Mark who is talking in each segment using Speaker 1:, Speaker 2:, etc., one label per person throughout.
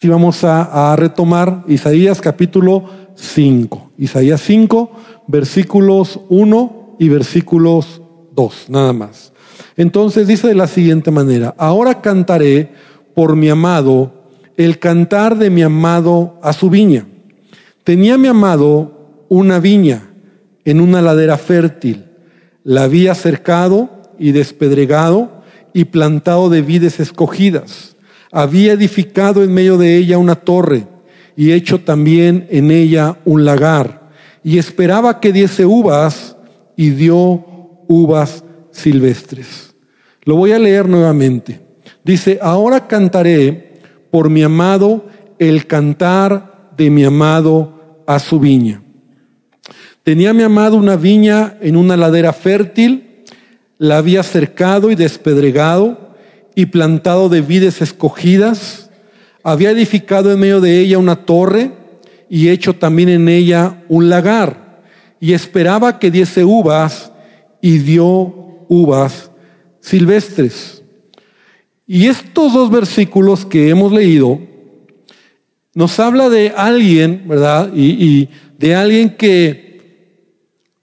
Speaker 1: Y vamos a, retomar Isaías capítulo 5. Isaías 5, versículos 1 y versículos 2, nada más. Entonces dice de la siguiente manera, ahora cantaré por mi amado el cantar de mi amado a su viña. Tenía mi amado una viña en una ladera fértil. La había cercado y despedregado y plantado de vides escogidas. Había edificado en medio de ella una torre y hecho también en ella un lagar. Y esperaba que diese uvas y dio uvas silvestres. Lo voy a leer nuevamente. Dice, ahora cantaré por mi amado el cantar de mi amado a su viña. Tenía mi amado una viña en una ladera fértil, la había cercado y despedregado y plantado de vides escogidas, había edificado en medio de ella una torre y hecho también en ella un lagar, y esperaba que diese uvas y dio uvas silvestres. Y estos dos versículos que hemos leído nos habla de alguien, ¿verdad? Y, de alguien que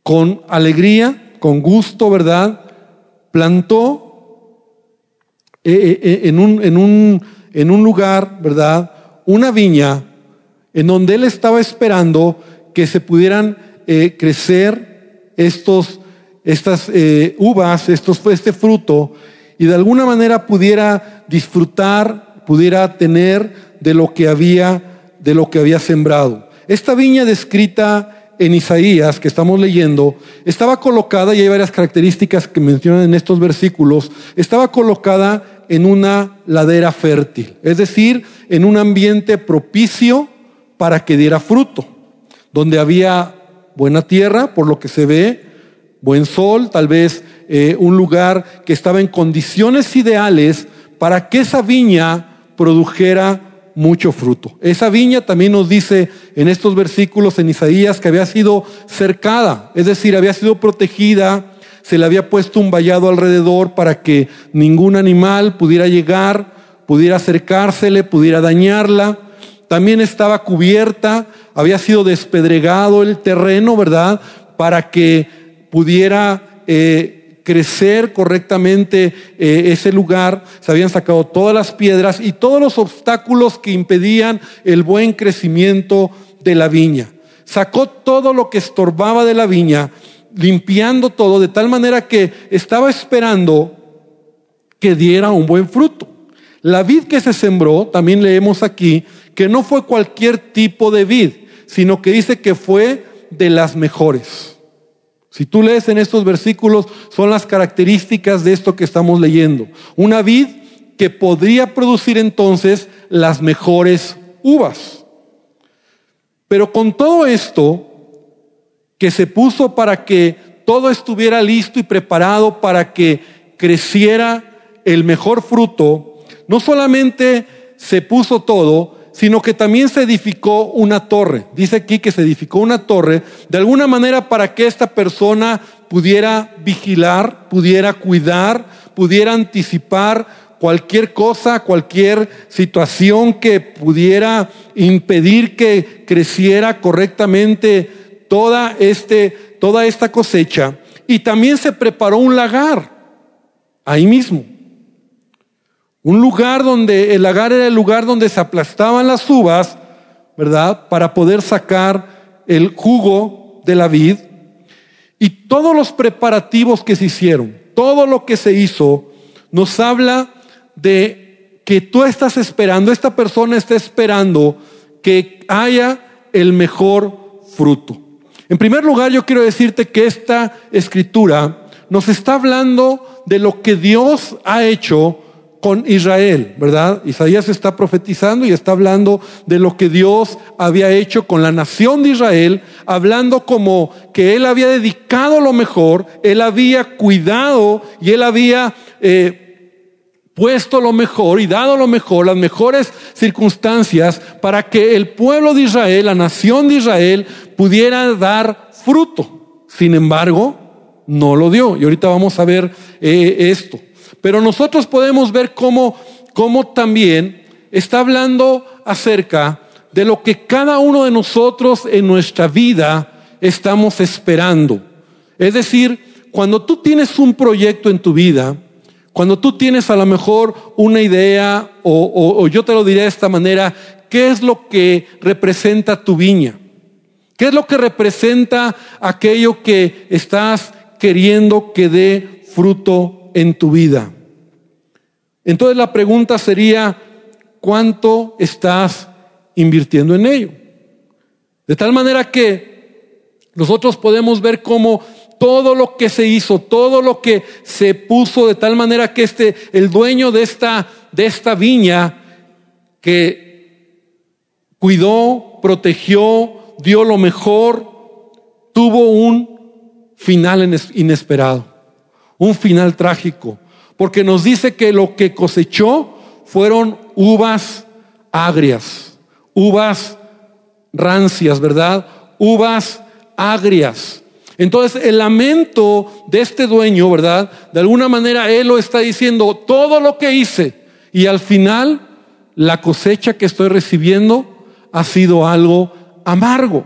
Speaker 1: con alegría, con gusto, ¿verdad? Plantó eh, eh, eh, en, un, en, un, en un lugar, ¿verdad? Una viña en donde él estaba esperando que se pudieran crecer estos, estas uvas, estos, este fruto, y de alguna manera pudiera disfrutar, pudiera tener de lo que había, de lo que había sembrado. Esta viña descrita en Isaías, que estamos leyendo, estaba colocada, y hay varias características que mencionan en estos versículos, estaba colocada en una ladera fértil, es decir, en un ambiente propicio para que diera fruto, donde había buena tierra, por lo que se ve, buen sol, tal vez eh, un lugar que estaba en condiciones ideales para que esa viña produjera mucho fruto. Esa viña también nos dice en estos versículos en Isaías que había sido cercada, es decir, había sido protegida, se le había puesto un vallado alrededor para que ningún animal pudiera llegar, pudiera acercársele, pudiera dañarla. También estaba cubierta, había sido despedregado el terreno, ¿verdad? Para que pudiera eh, crecer correctamente eh, ese lugar, se habían sacado todas las piedras y todos los obstáculos que impedían el buen crecimiento de la viña. Sacó todo lo que estorbaba de la viña, limpiando todo de tal manera que estaba esperando que diera un buen fruto. La vid que se sembró, también leemos aquí, que no fue cualquier tipo de vid, sino que dice que fue de las mejores. Si tú lees en estos versículos, son las características de esto que estamos leyendo. Una vid que podría producir entonces las mejores uvas. Pero con todo esto que se puso para que todo estuviera listo y preparado para que creciera el mejor fruto, no solamente se puso todo, sino que también se edificó una torre. Dice aquí que se edificó una torre de alguna manera para que esta persona pudiera vigilar, pudiera cuidar, pudiera anticipar cualquier cosa, cualquier situación que pudiera impedir que creciera correctamente toda, este, toda esta cosecha. Y también se preparó un lagar ahí mismo. Un lugar donde el lagar era el lugar donde se aplastaban las uvas, ¿verdad? Para poder sacar el jugo de la vid. Y todos los preparativos que se hicieron, todo lo que se hizo, nos habla de que tú estás esperando, esta persona está esperando que haya el mejor fruto. En primer lugar, yo quiero decirte que esta escritura nos está hablando de lo que Dios ha hecho con Israel, ¿verdad? Isaías está profetizando y está hablando de lo que Dios había hecho con la nación de Israel, hablando como que Él había dedicado lo mejor, Él había cuidado y Él había eh, puesto lo mejor y dado lo mejor, las mejores circunstancias para que el pueblo de Israel, la nación de Israel, pudiera dar fruto. Sin embargo, no lo dio. Y ahorita vamos a ver eh, esto. Pero nosotros podemos ver cómo, cómo también está hablando acerca de lo que cada uno de nosotros en nuestra vida estamos esperando. Es decir, cuando tú tienes un proyecto en tu vida, cuando tú tienes a lo mejor una idea, o, yo te lo diré de esta manera, ¿qué es lo que representa tu viña? ¿Qué es lo que representa aquello que estás queriendo que dé fruto en tu vida? Entonces la pregunta sería, ¿cuánto estás invirtiendo en ello? De tal manera que nosotros podemos ver cómo todo lo que se hizo, todo lo que se puso de tal manera que este, el dueño de esta, de esta viña, que cuidó, protegió, dio lo mejor, tuvo un final inesperado, un final trágico, porque nos dice que lo que cosechó fueron uvas agrias, uvas rancias, ¿verdad? Uvas agrias. Entonces el lamento de este dueño, ¿verdad? De alguna manera él lo está diciendo, todo lo que hice y al final la cosecha que estoy recibiendo ha sido algo amargo.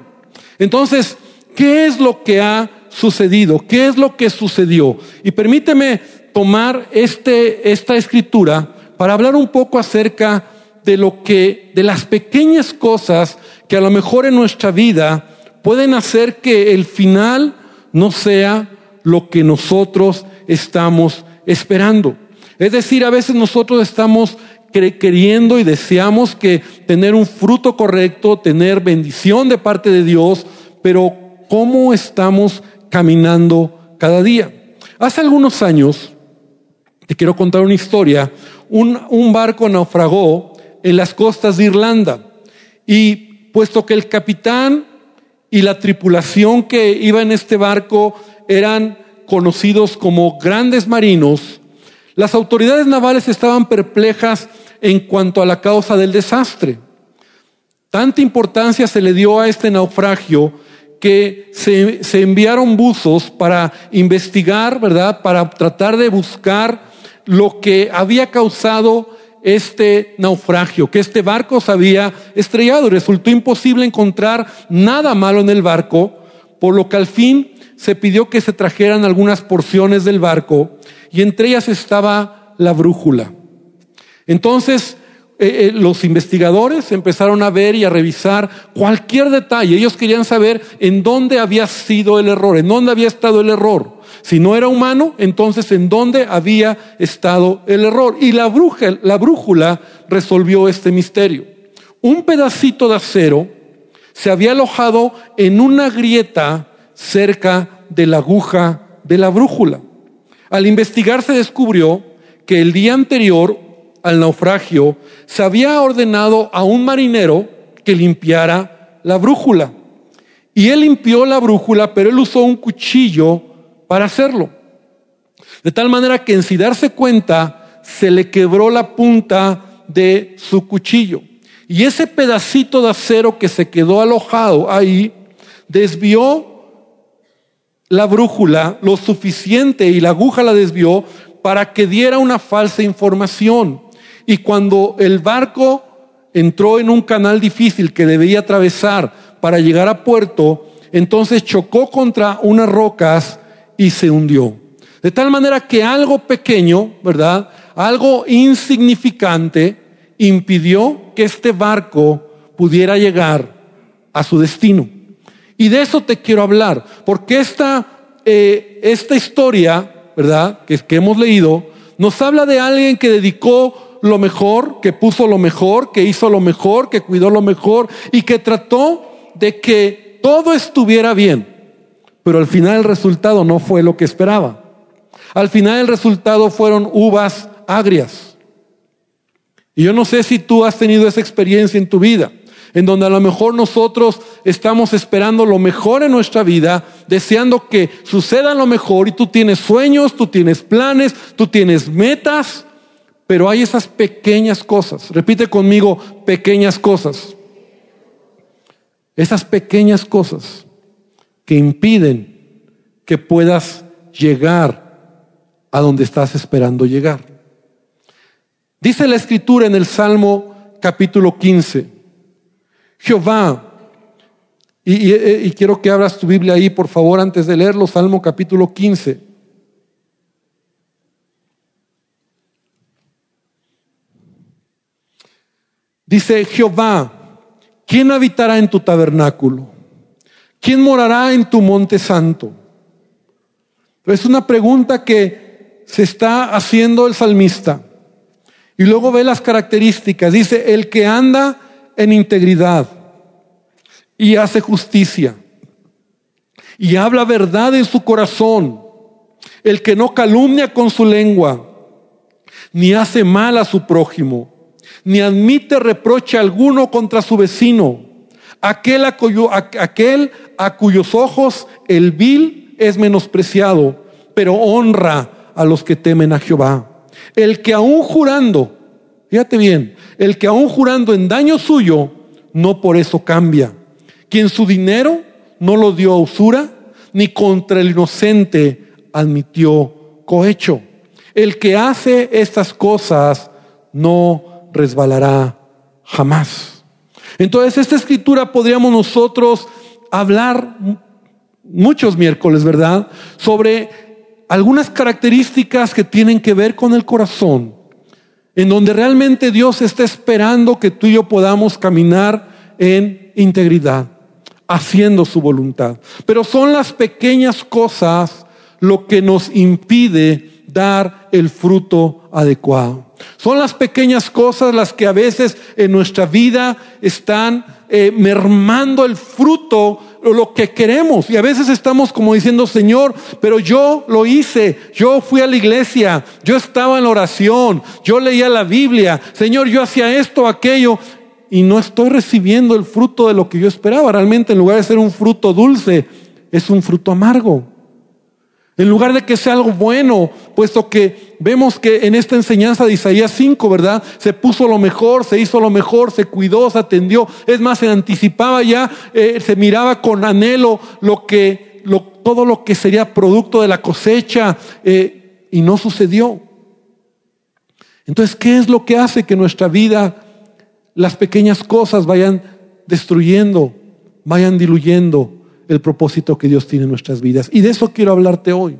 Speaker 1: Entonces, ¿qué es lo que ha sucedido? ¿Qué es lo que sucedió? Y permíteme tomar este, esta escritura para hablar un poco acerca de lo que, de las pequeñas cosas que a lo mejor en nuestra vida pueden hacer que el final no sea lo que nosotros estamos esperando. Es decir, a veces nosotros estamos queriendo y deseamos que tener un fruto correcto, tener bendición de parte de Dios, pero ¿cómo estamos caminando cada día? Hace algunos años, te quiero contar una historia, un, barco naufragó en las costas de Irlanda y puesto que el capitán y la tripulación que iba en este barco eran conocidos como grandes marinos, las autoridades navales estaban perplejas en cuanto a la causa del desastre. Tanta importancia se le dio a este naufragio que se, se, enviaron buzos para investigar, ¿verdad? Para tratar de buscar lo que había causado este naufragio, que este barco se había estrellado resultó imposible encontrar nada malo en el barco, por lo que al fin se pidió que se trajeran algunas porciones del barco y entre ellas estaba la brújula. Entonces, eh, eh, los investigadores empezaron a ver y a revisar cualquier detalle. Ellos querían saber en dónde había sido el error, en dónde había estado el error. Si no era humano, entonces en dónde había estado el error. Y la, la brújula resolvió este misterio. Un pedacito de acero se había alojado en una grieta cerca de la aguja de la brújula. Al investigar se descubrió que el día anterior al naufragio se había ordenado a un marinero que limpiara la brújula. Y él limpió la brújula, pero él usó un cuchillo para hacerlo. De tal manera que en sin darse cuenta, se le quebró la punta de su cuchillo. Y ese pedacito de acero que se quedó alojado ahí, desvió la brújula lo suficiente y la aguja la desvió para que diera una falsa información. Y cuando el barco entró en un canal difícil que debía atravesar para llegar a puerto, entonces chocó contra unas rocas y se hundió. De tal manera que algo pequeño, ¿verdad? Algo insignificante impidió que este barco pudiera llegar a su destino. Y de eso te quiero hablar, porque esta, eh, esta historia, ¿verdad? Que, que hemos leído, nos habla de alguien que dedicó lo mejor, que puso lo mejor, que hizo lo mejor, que cuidó lo mejor y que trató de que todo estuviera bien pero al final el resultado no fue lo que esperaba. Al final el resultado fueron uvas agrias. Y yo no sé si tú has tenido esa experiencia en tu vida, en donde a lo mejor nosotros estamos esperando lo mejor en nuestra vida, deseando que suceda lo mejor y tú tienes sueños, tú tienes planes, tú tienes metas, pero hay esas pequeñas cosas. Repite conmigo, pequeñas cosas. Esas pequeñas cosas que impiden que puedas llegar a donde estás esperando llegar. Dice la escritura en el Salmo capítulo 15. Jehová, y, y, quiero que abras tu Biblia ahí, por favor, antes de leerlo, Salmo capítulo 15. Dice Jehová, ¿quién habitará en tu tabernáculo? ¿Quién morará en tu monte santo? Es una pregunta que se está haciendo el salmista. Y luego ve las características. Dice, el que anda en integridad y hace justicia y habla verdad en su corazón, el que no calumnia con su lengua, ni hace mal a su prójimo, ni admite reproche alguno contra su vecino, aquel a, cuyos ojos el vil es menospreciado, pero honra a los que temen a Jehová. El que aún jurando, fíjate bien, el que aún jurando en daño suyo, no por eso cambia. Quien su dinero no lo dio a usura, ni contra el inocente admitió cohecho. El que hace estas cosas no resbalará jamás. Entonces, esta escritura podríamos nosotros hablar muchos miércoles, ¿verdad? Sobre algunas características que tienen que ver con el corazón, en donde realmente Dios está esperando que tú y yo podamos caminar en integridad, haciendo su voluntad. Pero son las pequeñas cosas lo que nos impide dar el fruto adecuado. Son las pequeñas cosas las que a veces en nuestra vida están eh, mermando el fruto lo que queremos. Y a veces estamos como diciendo, Señor, pero yo lo hice, yo fui a la iglesia, yo estaba en la oración, yo leía la Biblia, Señor, yo hacía esto, aquello, y no estoy recibiendo el fruto de lo que yo esperaba. Realmente en lugar de ser un fruto dulce, es un fruto amargo. En lugar de que sea algo bueno, puesto que vemos que en esta enseñanza de Isaías 5, ¿verdad? Se puso lo mejor, se hizo lo mejor, se cuidó, se atendió. Es más, se anticipaba ya, eh, se miraba con anhelo lo que, todo lo que sería producto de la cosecha eh, y no sucedió. Entonces, ¿qué es lo que hace que nuestra vida, las pequeñas cosas vayan destruyendo, vayan diluyendo el propósito que Dios tiene en nuestras vidas. Y de eso quiero hablarte hoy.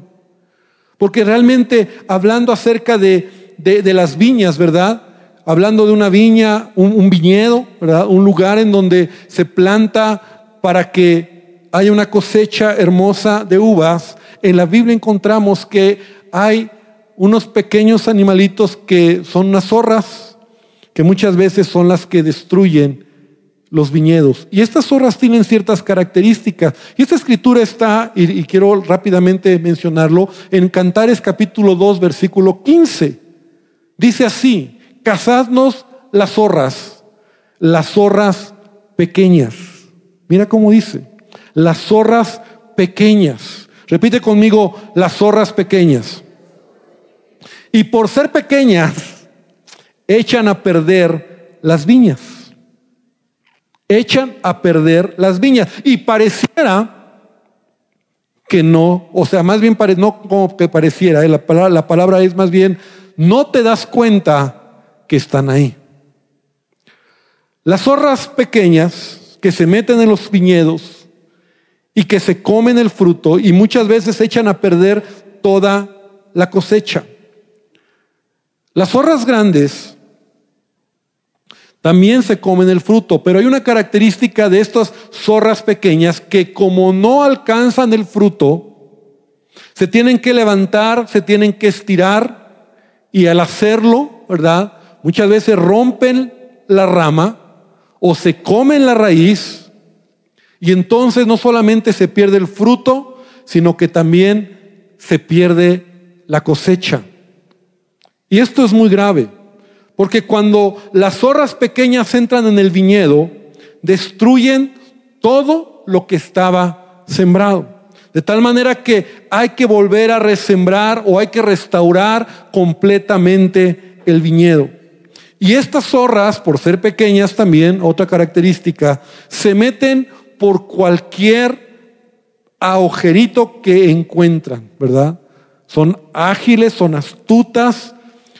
Speaker 1: Porque realmente hablando acerca de, las viñas, ¿verdad? Hablando de una viña, un, viñedo, ¿verdad? Un lugar en donde se planta para que haya una cosecha hermosa de uvas. En la Biblia encontramos que hay unos pequeños animalitos que son unas zorras, que muchas veces son las que destruyen los viñedos. Y estas zorras tienen ciertas características. Y esta escritura está, y, quiero rápidamente mencionarlo, en Cantares capítulo 2, versículo 15. Dice así, cazadnos las zorras, las zorras pequeñas. Mira cómo dice, las zorras pequeñas. Repite conmigo, las zorras pequeñas. Y por ser pequeñas, echan a perder las viñas echan a perder las viñas. Y pareciera que no, o sea, más bien no como que pareciera, eh, la, palabra, la palabra es más bien, no te das cuenta que están ahí. Las zorras pequeñas que se meten en los viñedos y que se comen el fruto y muchas veces echan a perder toda la cosecha. Las zorras grandes también se comen el fruto, pero hay una característica de estas zorras pequeñas que como no alcanzan el fruto, se tienen que levantar, se tienen que estirar y al hacerlo, ¿verdad? Muchas veces rompen la rama o se comen la raíz y entonces no solamente se pierde el fruto, sino que también se pierde la cosecha. Y esto es muy grave. Porque cuando las zorras pequeñas entran en el viñedo, destruyen todo lo que estaba sembrado. De tal manera que hay que volver a resembrar o hay que restaurar completamente el viñedo. Y estas zorras, por ser pequeñas también, otra característica, se meten por cualquier agujerito que encuentran, ¿verdad? Son ágiles, son astutas,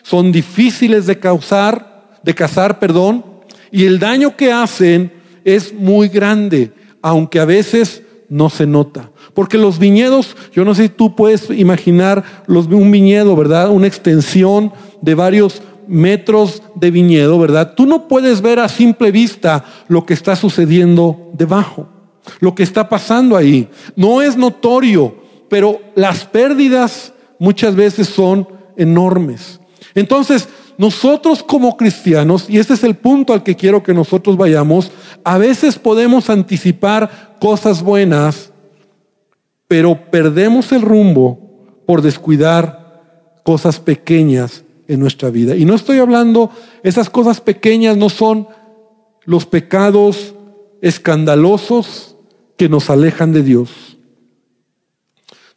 Speaker 1: son difíciles de causar, de cazar, perdón, y el daño que hacen es muy grande, aunque a veces no se nota. Porque los viñedos, yo no sé si tú puedes imaginar un viñedo, ¿verdad? Una extensión de varios metros de viñedo, ¿verdad? Tú no puedes ver a simple vista lo que está sucediendo debajo, lo que está pasando ahí. No es notorio, pero las pérdidas muchas veces son enormes. Entonces, nosotros como cristianos, y este es el punto al que quiero que nosotros vayamos, a veces podemos anticipar cosas buenas, pero perdemos el rumbo por descuidar cosas pequeñas en nuestra vida. Y no estoy hablando, esas cosas pequeñas no son los pecados escandalosos que nos alejan de Dios.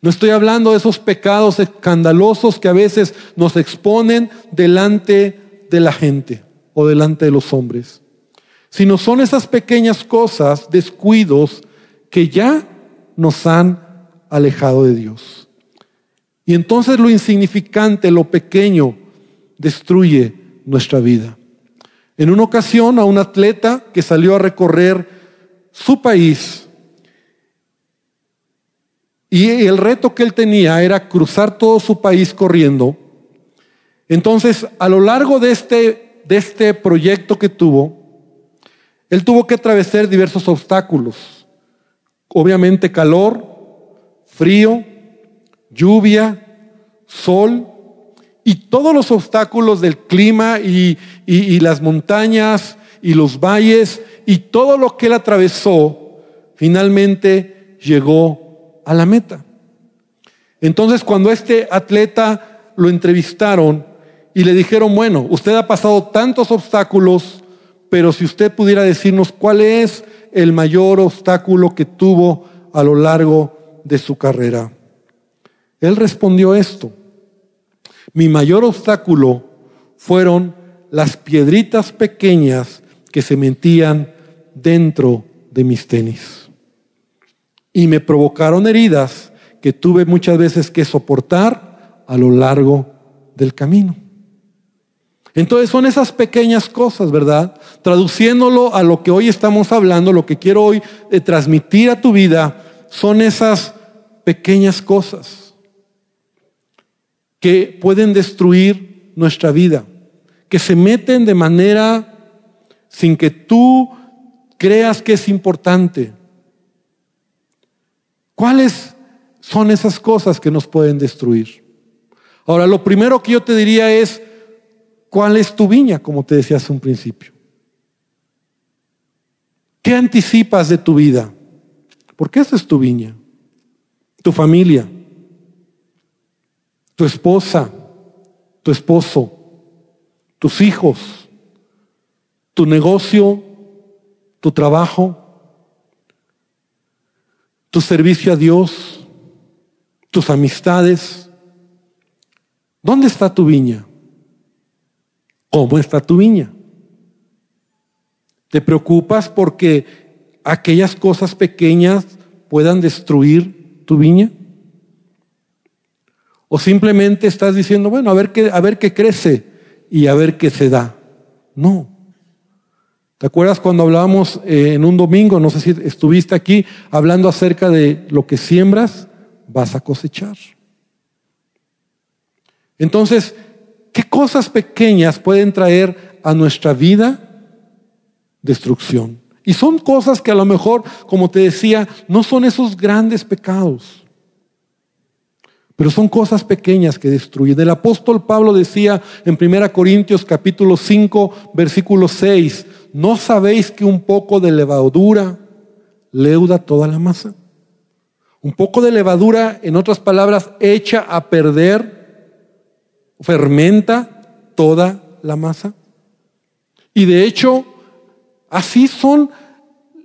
Speaker 1: No estoy hablando de esos pecados escandalosos que a veces nos exponen delante de la gente o delante de los hombres, sino son esas pequeñas cosas, descuidos, que ya nos han alejado de Dios. Y entonces lo insignificante, lo pequeño, destruye nuestra vida. En una ocasión a un atleta que salió a recorrer su país, y el reto que él tenía era cruzar todo su país corriendo. Entonces, a lo largo de este, de este proyecto que tuvo, él tuvo que atravesar diversos obstáculos. Obviamente calor, frío, lluvia, sol y todos los obstáculos del clima y, y las montañas y los valles y todo lo que él atravesó, finalmente llegó a la meta. Entonces cuando este atleta lo entrevistaron y le dijeron, bueno, usted ha pasado tantos obstáculos, pero si usted pudiera decirnos cuál es el mayor obstáculo que tuvo a lo largo de su carrera. Él respondió esto. Mi mayor obstáculo fueron las piedritas pequeñas que se metían dentro de mis tenis y me provocaron heridas que tuve muchas veces que soportar a lo largo del camino. Entonces son esas pequeñas cosas, ¿verdad? Traduciéndolo a lo que hoy estamos hablando, lo que quiero hoy eh, transmitir a tu vida, son esas pequeñas cosas que pueden destruir nuestra vida, que se meten de manera sin que tú creas que es importante ¿Cuáles son esas cosas que nos pueden destruir? Ahora, lo primero que yo te diría es, ¿cuál es tu viña? Como te decía hace un principio. ¿Qué anticipas de tu vida? Porque esa es tu viña. Tu familia, tu esposa, tu esposo, tus hijos, tu negocio, tu trabajo, tu servicio a Dios, tus amistades. ¿Dónde está tu viña? ¿Cómo está tu viña? ¿Te preocupas porque aquellas cosas pequeñas puedan destruir tu viña? ¿O simplemente estás diciendo, bueno, a ver qué, a ver qué crece y a ver qué se da? No. ¿Te acuerdas cuando hablábamos eh, en un domingo, no sé si estuviste aquí, hablando acerca de lo que siembras, vas a cosechar? Entonces, ¿qué cosas pequeñas pueden traer a nuestra vida destrucción? Y son cosas que a lo mejor, como te decía, no son esos grandes pecados, pero son cosas pequeñas que destruyen. El apóstol Pablo decía en 1 Corintios capítulo 5, versículo 6, ¿no sabéis que un poco de levadura leuda toda la masa? Un poco de levadura, en otras palabras, echa a perder, fermenta toda la masa. Y de hecho, así son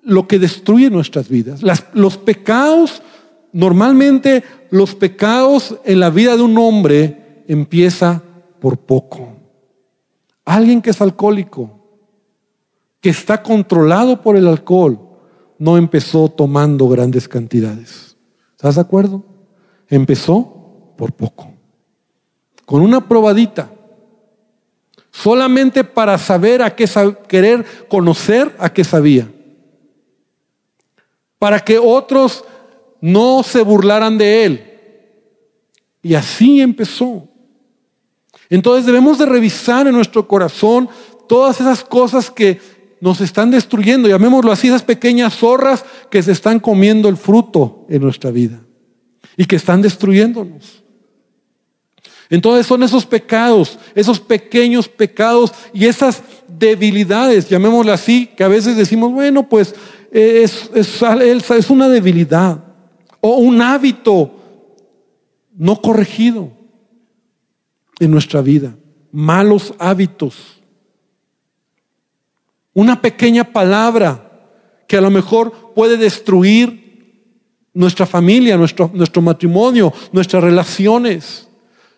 Speaker 1: lo que destruye nuestras vidas. los pecados, normalmente los pecados en la vida de un hombre empieza por poco. Alguien que es alcohólico, que está controlado por el alcohol, no empezó tomando grandes cantidades. ¿Estás de acuerdo? Empezó por poco, con una probadita. solamente para saber a qué querer conocer a qué sabía. Para que otros no se burlaran de él. Y así empezó. Entonces debemos de revisar en nuestro corazón todas esas cosas que nos están destruyendo, llamémoslo así, esas pequeñas zorras que se están comiendo el fruto en nuestra vida y que están destruyéndonos. Entonces son esos pecados, esos pequeños pecados y esas debilidades, llamémoslo así, que a veces decimos, bueno, pues es, es, es una debilidad o un hábito no corregido en nuestra vida, malos hábitos. Una pequeña palabra que a lo mejor puede destruir nuestra familia, nuestro, nuestro matrimonio, nuestras relaciones.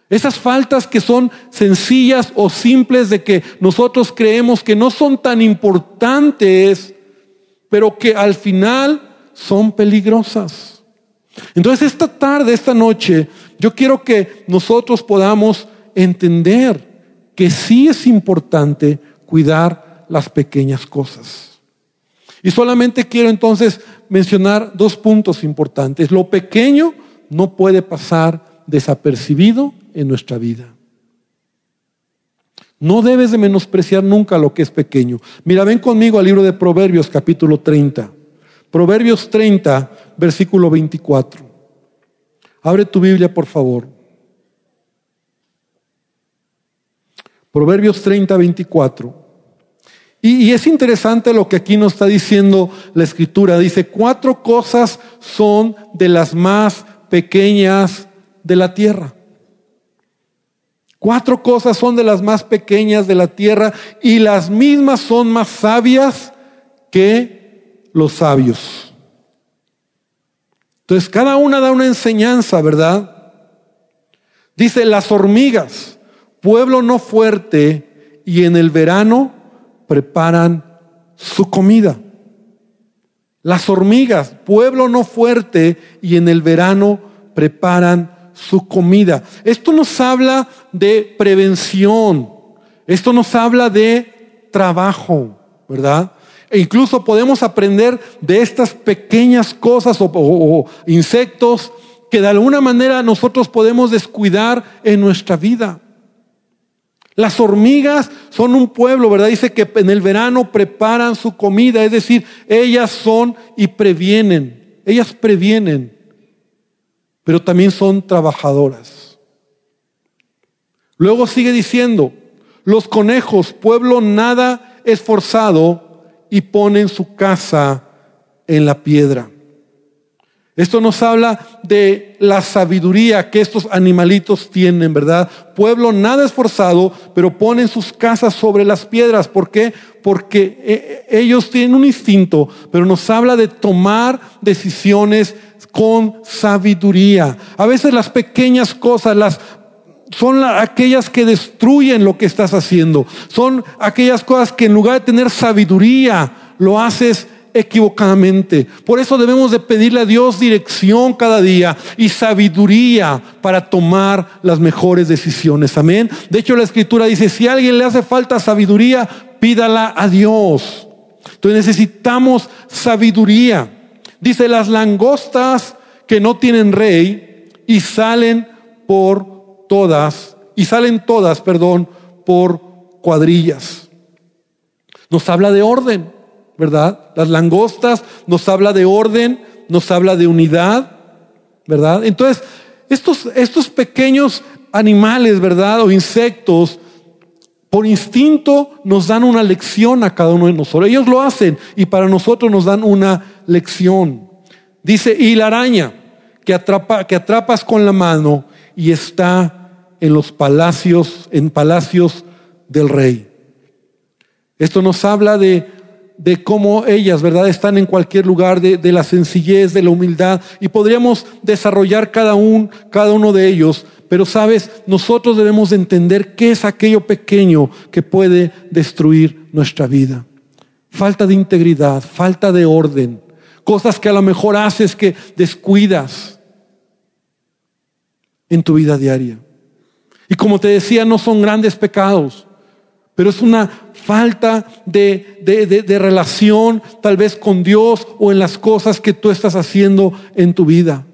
Speaker 1: Esas faltas que son sencillas o simples de que nosotros creemos que no son tan importantes, pero que al final son peligrosas. Entonces esta tarde, esta noche, yo quiero que nosotros podamos entender que sí es importante cuidar las pequeñas cosas. Y solamente quiero entonces mencionar dos puntos importantes. Lo pequeño no puede pasar desapercibido en nuestra vida. No debes de menospreciar nunca lo que es pequeño. Mira, ven conmigo al libro de Proverbios capítulo 30. Proverbios 30, versículo 24. Abre tu Biblia, por favor. Proverbios 30, 24. Y, es interesante lo que aquí nos está diciendo la escritura. Dice, cuatro cosas son de las más pequeñas de la tierra. Cuatro cosas son de las más pequeñas de la tierra y las mismas son más sabias que los sabios. Entonces, cada una da una enseñanza, ¿verdad? Dice, las hormigas pueblo no fuerte y en el verano preparan su comida. Las hormigas, pueblo no fuerte y en el verano preparan su comida. Esto nos habla de prevención, esto nos habla de trabajo, ¿verdad? E incluso podemos aprender de estas pequeñas cosas o, insectos que de alguna manera nosotros podemos descuidar en nuestra vida. Las hormigas son un pueblo, ¿verdad? Dice que en el verano preparan su comida, es decir, ellas son y previenen, ellas previenen, pero también son trabajadoras. Luego sigue diciendo, los conejos, pueblo nada esforzado, y ponen su casa en la piedra. Esto nos habla de la sabiduría que estos animalitos tienen, ¿verdad? Pueblo nada esforzado, pero ponen sus casas sobre las piedras. ¿Por qué? Porque eh, ellos tienen un instinto, pero nos habla de tomar decisiones con sabiduría. A veces las pequeñas cosas, las son aquellas que destruyen lo que estás haciendo. Son aquellas cosas que en lugar de tener sabiduría, lo haces equivocadamente. Por eso debemos de pedirle a Dios dirección cada día y sabiduría para tomar las mejores decisiones. Amén. De hecho, la escritura dice, si a alguien le hace falta sabiduría, pídala a Dios. Entonces necesitamos sabiduría. Dice, las langostas que no tienen rey y salen por todas, y salen todas, perdón, por cuadrillas. Nos habla de orden. ¿Verdad? Las langostas nos habla de orden, nos habla de unidad, ¿verdad? Entonces, estos, estos pequeños animales, ¿verdad? O insectos, por instinto nos dan una lección a cada uno de nosotros. Ellos lo hacen y para nosotros nos dan una lección. Dice, y la araña que, atrapa, que atrapas con la mano y está en los palacios, en palacios del rey. Esto nos habla de de cómo ellas, ¿verdad?, están en cualquier lugar, de, la sencillez, de la humildad, y podríamos desarrollar cada, un, cada uno de ellos, pero sabes, nosotros debemos entender qué es aquello pequeño que puede destruir nuestra vida. Falta de integridad, falta de orden, cosas que a lo mejor haces que descuidas en tu vida diaria. Y como te decía, no son grandes pecados, pero es una falta de, de, relación tal vez con Dios o en las cosas que tú estás haciendo en tu vida.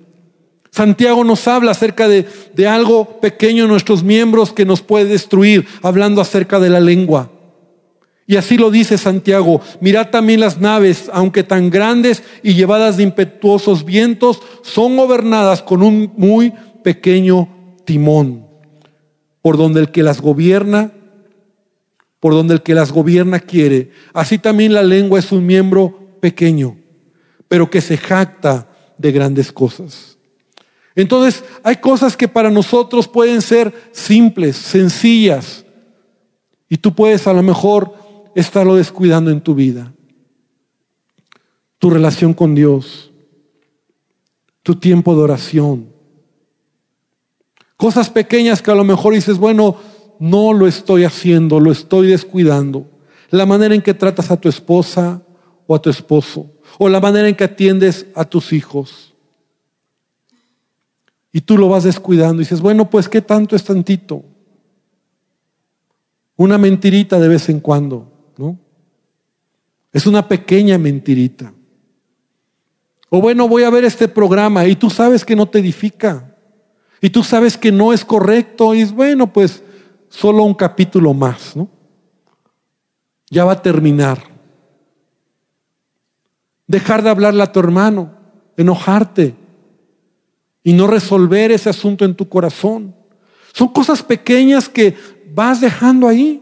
Speaker 1: Santiago nos habla acerca de, de, algo pequeño en nuestros miembros que nos puede destruir, hablando acerca de la lengua. Y así lo dice Santiago, mirad también las naves, aunque tan grandes y llevadas de impetuosos vientos, son gobernadas con un muy pequeño timón, por donde el que las gobierna, por donde el que las gobierna quiere. Así también la lengua es un miembro pequeño, pero que se jacta de grandes cosas. Entonces, hay cosas que para nosotros pueden ser simples, sencillas, y tú puedes a lo mejor estarlo descuidando en tu vida. Tu relación con Dios, tu tiempo de oración. Cosas pequeñas que a lo mejor dices, bueno, no lo estoy haciendo, lo estoy descuidando. La manera en que tratas a tu esposa o a tu esposo, o la manera en que atiendes a tus hijos. Y tú lo vas descuidando y dices, bueno, pues qué tanto es tantito. Una mentirita de vez en cuando. ¿no? Es una pequeña mentirita. O bueno, voy a ver este programa y tú sabes que no te edifica. Y tú sabes que no es correcto. Y es bueno, pues solo un capítulo más, ¿no? Ya va a terminar. Dejar de hablarle a tu hermano, enojarte y no resolver ese asunto en tu corazón. Son cosas pequeñas que vas dejando ahí.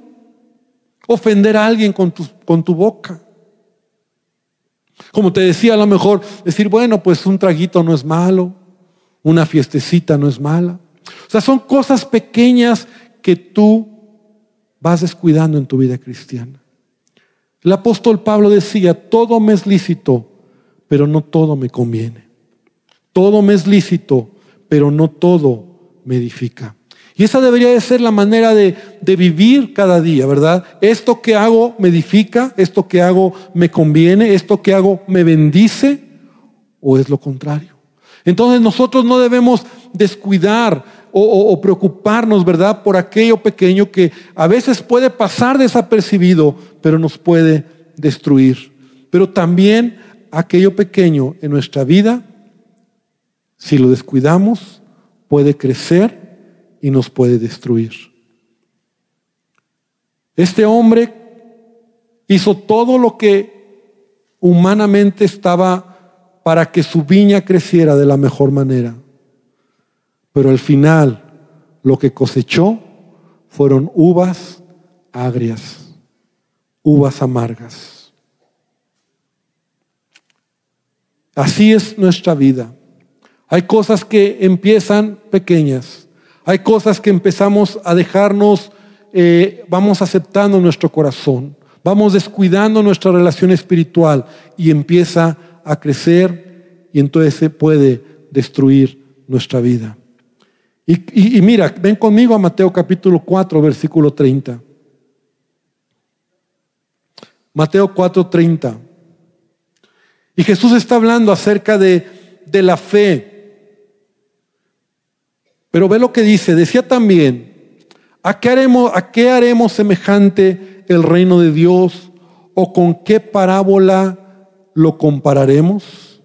Speaker 1: Ofender a alguien con tu, con tu boca. Como te decía, a lo mejor decir, bueno, pues un traguito no es malo, una fiestecita no es mala. O sea, son cosas pequeñas que tú vas descuidando en tu vida cristiana. El apóstol Pablo decía, todo me es lícito, pero no todo me conviene. Todo me es lícito, pero no todo me edifica. Y esa debería de ser la manera de, vivir cada día, ¿verdad? Esto que hago me edifica, esto que hago me conviene, esto que hago me bendice, o es lo contrario. Entonces nosotros no debemos descuidar o, preocuparnos, ¿verdad? Por aquello pequeño que a veces puede pasar desapercibido, pero nos puede destruir. Pero también aquello pequeño en nuestra vida, si lo descuidamos, puede crecer y nos puede destruir. Este hombre hizo todo lo que humanamente estaba para que su viña creciera de la mejor manera. Pero al final lo que cosechó fueron uvas agrias, uvas amargas. Así es nuestra vida. Hay cosas que empiezan pequeñas hay cosas que empezamos a dejarnos, eh, vamos aceptando nuestro corazón, vamos descuidando nuestra relación espiritual y empieza a crecer y entonces se puede destruir nuestra vida. Y, mira, ven conmigo a Mateo capítulo 4, versículo 30. Mateo 4, 30. Y Jesús está hablando acerca de, de la fe pero ve lo que dice, decía también, ¿a qué haremos, a qué haremos semejante el reino de Dios o con qué parábola lo compararemos?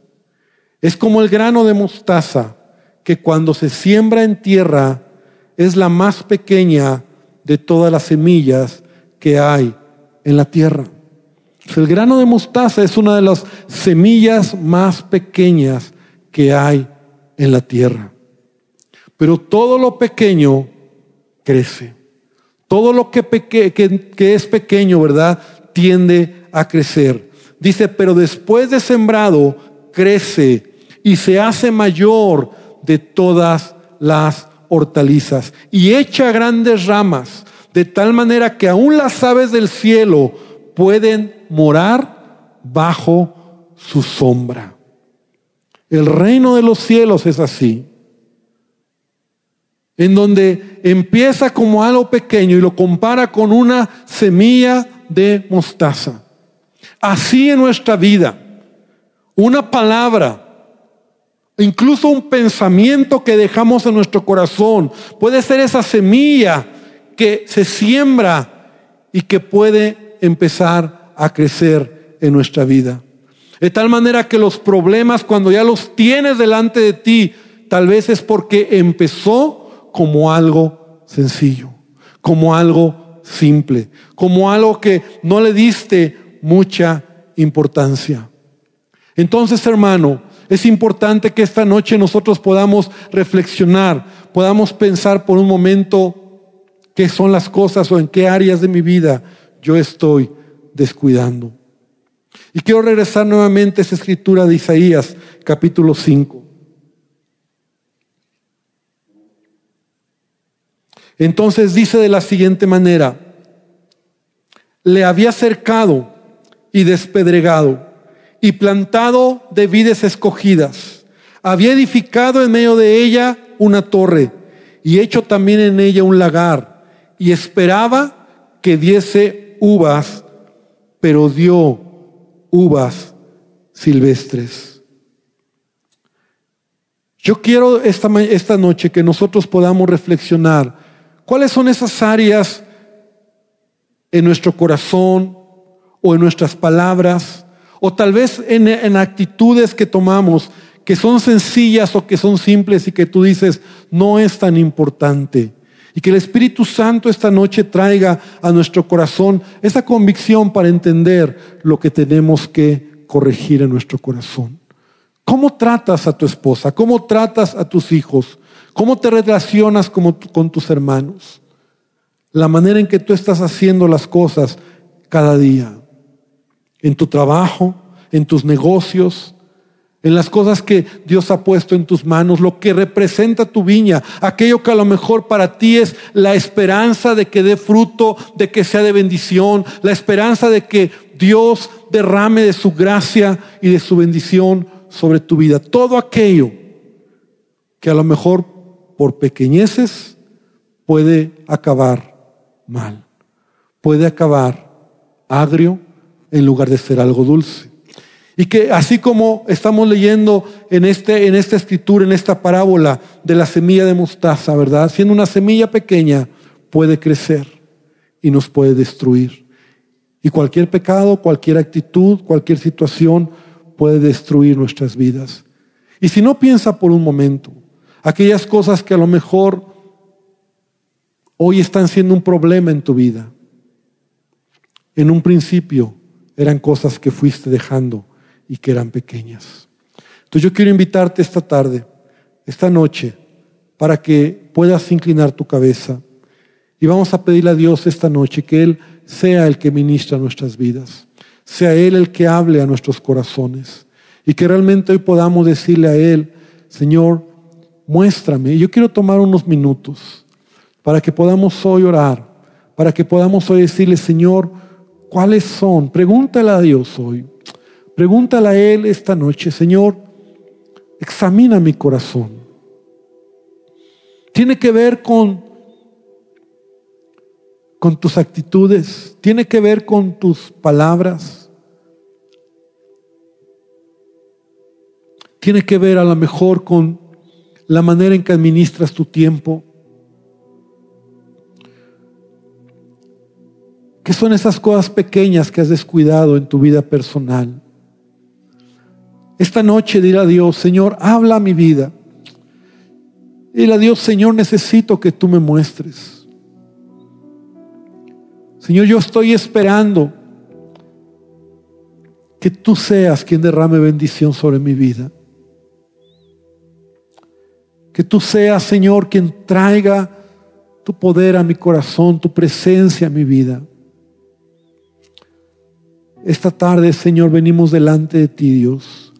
Speaker 1: Es como el grano de mostaza que cuando se siembra en tierra es la más pequeña de todas las semillas que hay en la tierra. El grano de mostaza es una de las semillas más pequeñas que hay en la tierra. Pero todo lo pequeño crece. Todo lo que, es pequeño, ¿verdad? Tiende a crecer. Dice, pero después de sembrado, crece y se hace mayor de todas las hortalizas y echa grandes ramas, de tal manera que aún las aves del cielo pueden morar bajo su sombra. El reino de los cielos es así en donde empieza como algo pequeño y lo compara con una semilla de mostaza. Así en nuestra vida, una palabra, incluso un pensamiento que dejamos en nuestro corazón, puede ser esa semilla que se siembra y que puede empezar a crecer en nuestra vida. De tal manera que los problemas cuando ya los tienes delante de ti, tal vez es porque empezó como algo sencillo, como algo simple, como algo que no le diste mucha importancia. Entonces, hermano, es importante que esta noche nosotros podamos reflexionar, podamos pensar por un momento qué son las cosas o en qué áreas de mi vida yo estoy descuidando. Y quiero regresar nuevamente a esa escritura de Isaías, capítulo 5. Entonces dice de la siguiente manera, le había cercado y despedregado y plantado de vides escogidas. Había edificado en medio de ella una torre y hecho también en ella un lagar y esperaba que diese uvas, pero dio uvas silvestres. Yo quiero esta, esta noche que nosotros podamos reflexionar cuáles son esas áreas en nuestro corazón o en nuestras palabras o tal vez en, actitudes que tomamos que son sencillas o que son simples y que tú dices, no es tan importante. Y que el Espíritu Santo esta noche traiga a nuestro corazón esa convicción para entender lo que tenemos que corregir en nuestro corazón. ¿Cómo tratas a tu esposa? ¿Cómo tratas a tus hijos? ¿Cómo te relacionas con tus hermanos? La manera en que tú estás haciendo las cosas cada día en tu trabajo, en tus negocios, en las cosas que Dios ha puesto en tus manos, lo que representa tu viña, aquello que a lo mejor para ti es la esperanza de que dé fruto, de que sea de bendición, la esperanza de que Dios derrame de su gracia y de su bendición sobre tu vida. Todo aquello que a lo mejor por pequeñeces puede acabar mal, puede acabar agrio, en lugar de ser algo dulce. Y que así como estamos leyendo en, este, en esta escritura, en esta parábola de la semilla de mostaza, ¿verdad? Siendo una semilla pequeña, puede crecer y nos puede destruir. Y cualquier pecado, cualquier actitud, cualquier situación puede destruir nuestras vidas. Y si no piensa por un momento, aquellas cosas que a lo mejor hoy están siendo un problema en tu vida, en un principio eran cosas que fuiste dejando y que eran pequeñas. Entonces yo quiero invitarte esta tarde, esta noche, para que puedas inclinar tu cabeza y vamos a pedirle a Dios esta noche que Él sea el que ministra nuestras vidas, sea Él el que hable a nuestros corazones y que realmente hoy podamos decirle a Él, Señor, muéstrame. Yo quiero tomar unos minutos para que podamos hoy orar, para que podamos hoy decirle, Señor, ¿Cuáles son? Pregúntale a Dios hoy. Pregúntale a Él esta noche, Señor, examina mi corazón. Tiene que ver con, con tus actitudes, tiene que ver con tus palabras. Tiene que ver a lo mejor con la manera en que administras tu tiempo. ¿Qué son esas cosas pequeñas que has descuidado en tu vida personal? Esta noche dirá Dios, Señor, habla a mi vida. Dile a Dios, Señor, necesito que tú me muestres. Señor, yo estoy esperando que tú seas quien derrame bendición sobre mi vida. Que tú seas, Señor, quien traiga tu poder a mi corazón, tu presencia a mi vida. Esta tarde, Señor, venimos delante de ti, Dios,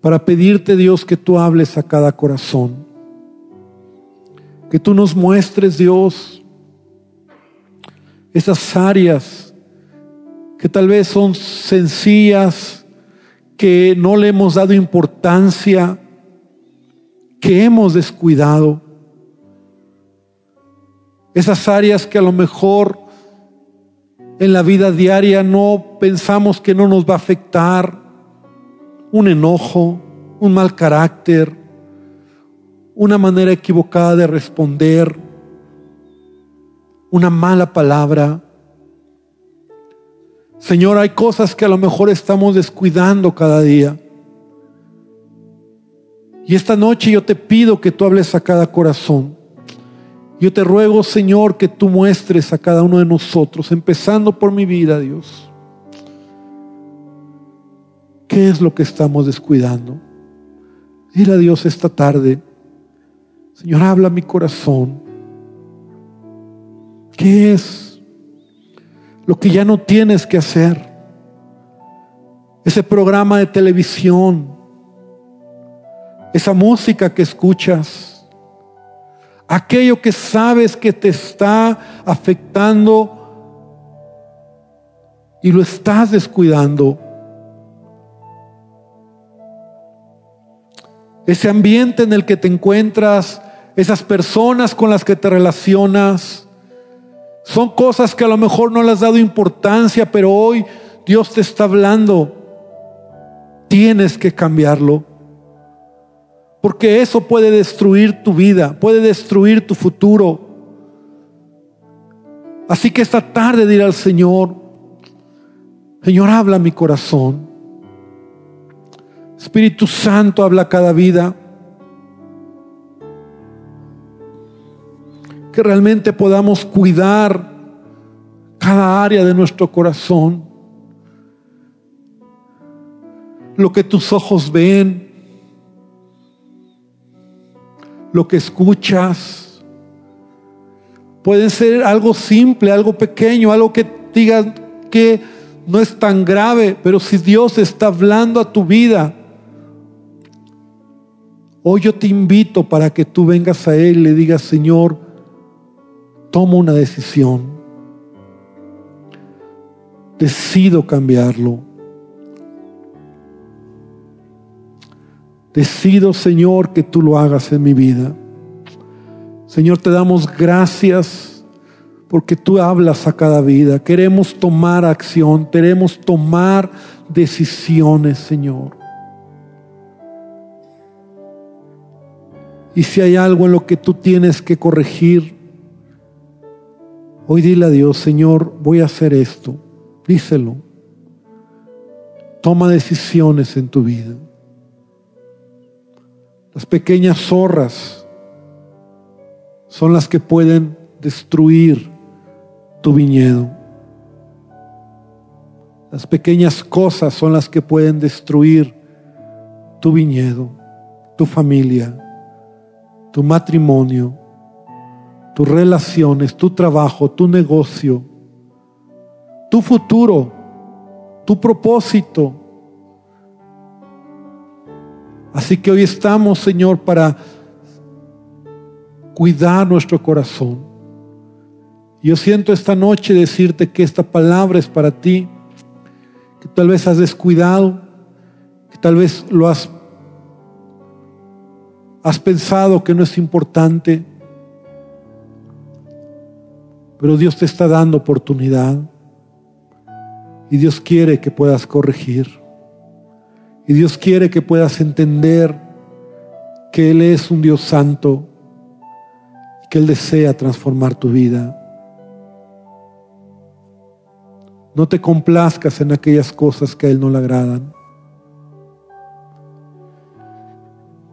Speaker 1: para pedirte, Dios, que tú hables a cada corazón. Que tú nos muestres, Dios, esas áreas que tal vez son sencillas, que no le hemos dado importancia, que hemos descuidado. Esas áreas que a lo mejor en la vida diaria no pensamos que no nos va a afectar un enojo, un mal carácter, una manera equivocada de responder, una mala palabra. Señor, hay cosas que a lo mejor estamos descuidando cada día. Y esta noche yo te pido que tú hables a cada corazón. Yo te ruego, Señor, que tú muestres a cada uno de nosotros, empezando por mi vida, Dios. ¿Qué es lo que estamos descuidando? Dile a Dios esta tarde, Señor, habla mi corazón. ¿Qué es lo que ya no tienes que hacer? Ese programa de televisión, esa música que escuchas, aquello que sabes que te está afectando y lo estás descuidando. Ese ambiente en el que te encuentras, esas personas con las que te relacionas, son cosas que a lo mejor no le has dado importancia, pero hoy Dios te está hablando. Tienes que cambiarlo. Porque eso puede destruir tu vida, puede destruir tu futuro. Así que esta tarde dirá al Señor, Señor, habla mi corazón. Espíritu Santo habla cada vida. Que realmente podamos cuidar cada área de nuestro corazón. Lo que tus ojos ven, lo que escuchas. Puede ser algo simple, algo pequeño, algo que digas que no es tan grave, pero si Dios está hablando a tu vida, hoy yo te invito para que tú vengas a Él y le digas, Señor, toma una decisión. Decido cambiarlo. Decido, Señor, que tú lo hagas en mi vida. Señor, te damos gracias porque tú hablas a cada vida. Queremos tomar acción, queremos tomar decisiones, Señor. Y si hay algo en lo que tú tienes que corregir, hoy dile a Dios, Señor, voy a hacer esto. Díselo. Toma decisiones en tu vida. Las pequeñas zorras son las que pueden destruir tu viñedo. Las pequeñas cosas son las que pueden destruir tu viñedo, tu familia, tu matrimonio, tus relaciones, tu trabajo, tu negocio, tu futuro, tu propósito Así que hoy estamos, Señor, para cuidar nuestro corazón. Yo siento esta noche decirte que esta palabra es para ti, que tal vez has descuidado, que tal vez lo has, has pensado que no es importante, pero Dios te está dando oportunidad y Dios quiere que puedas corregir. Y Dios quiere que puedas entender que Él es un Dios santo y que Él desea transformar tu vida. No te complazcas en aquellas cosas que a Él no le agradan.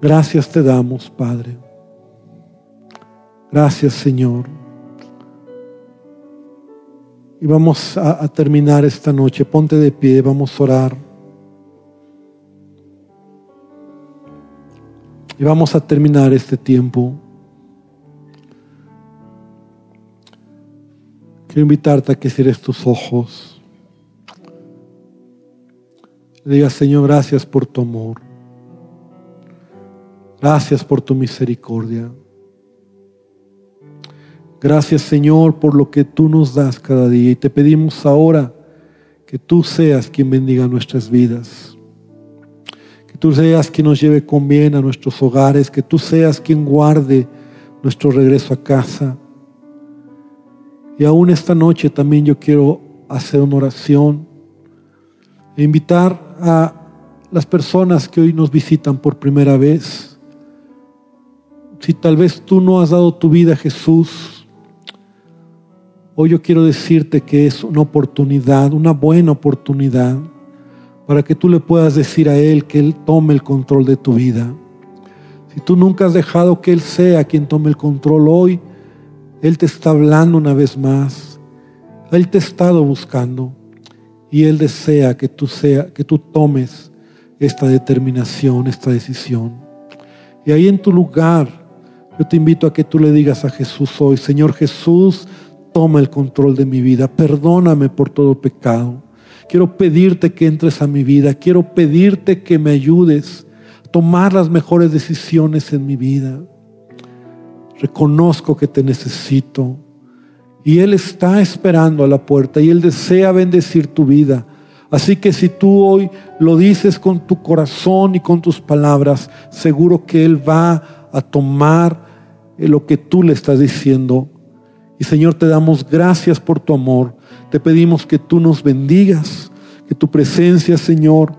Speaker 1: Gracias te damos, Padre. Gracias, Señor. Y vamos a, a terminar esta noche. Ponte de pie, vamos a orar. Y vamos a terminar este tiempo. Quiero invitarte a que cierres tus ojos. Le digas, Señor, gracias por tu amor. Gracias por tu misericordia. Gracias, Señor, por lo que tú nos das cada día. Y te pedimos ahora que tú seas quien bendiga nuestras vidas tú seas quien nos lleve con bien a nuestros hogares, que tú seas quien guarde nuestro regreso a casa. Y aún esta noche también yo quiero hacer una oración e invitar a las personas que hoy nos visitan por primera vez. Si tal vez tú no has dado tu vida a Jesús, Hoy yo quiero decirte que es una oportunidad, una buena oportunidad, para que tú le puedas decir a Él que Él tome el control de tu vida. Si tú nunca has dejado que Él sea quien tome el control hoy, Él te está hablando una vez más. Él te ha estado buscando y Él desea que tú, sea, que tú tomes esta determinación, esta decisión. Y ahí en tu lugar, yo te invito a que tú le digas a Jesús hoy, Señor Jesús, toma el control de mi vida, perdóname por todo pecado. Quiero pedirte que entres a mi vida, quiero pedirte que me ayudes tomar las mejores decisiones en mi vida. Reconozco que te necesito. Y Él está esperando a la puerta y Él desea bendecir tu vida. Así que si tú hoy lo dices con tu corazón y con tus palabras, seguro que Él va a tomar lo que tú le estás diciendo. Y Señor, te damos gracias por tu amor. Te pedimos que tú nos bendigas, que tu presencia, Señor,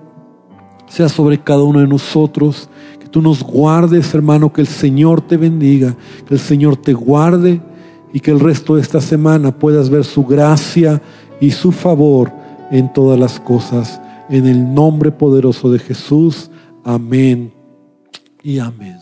Speaker 1: sea sobre cada uno de nosotros. Que tú nos guardes, hermano, que el Señor te bendiga, que el Señor te guarde y que el resto de esta semana puedas ver su gracia y su favor en todas las cosas. En el nombre poderoso de Jesús. Amén y amén.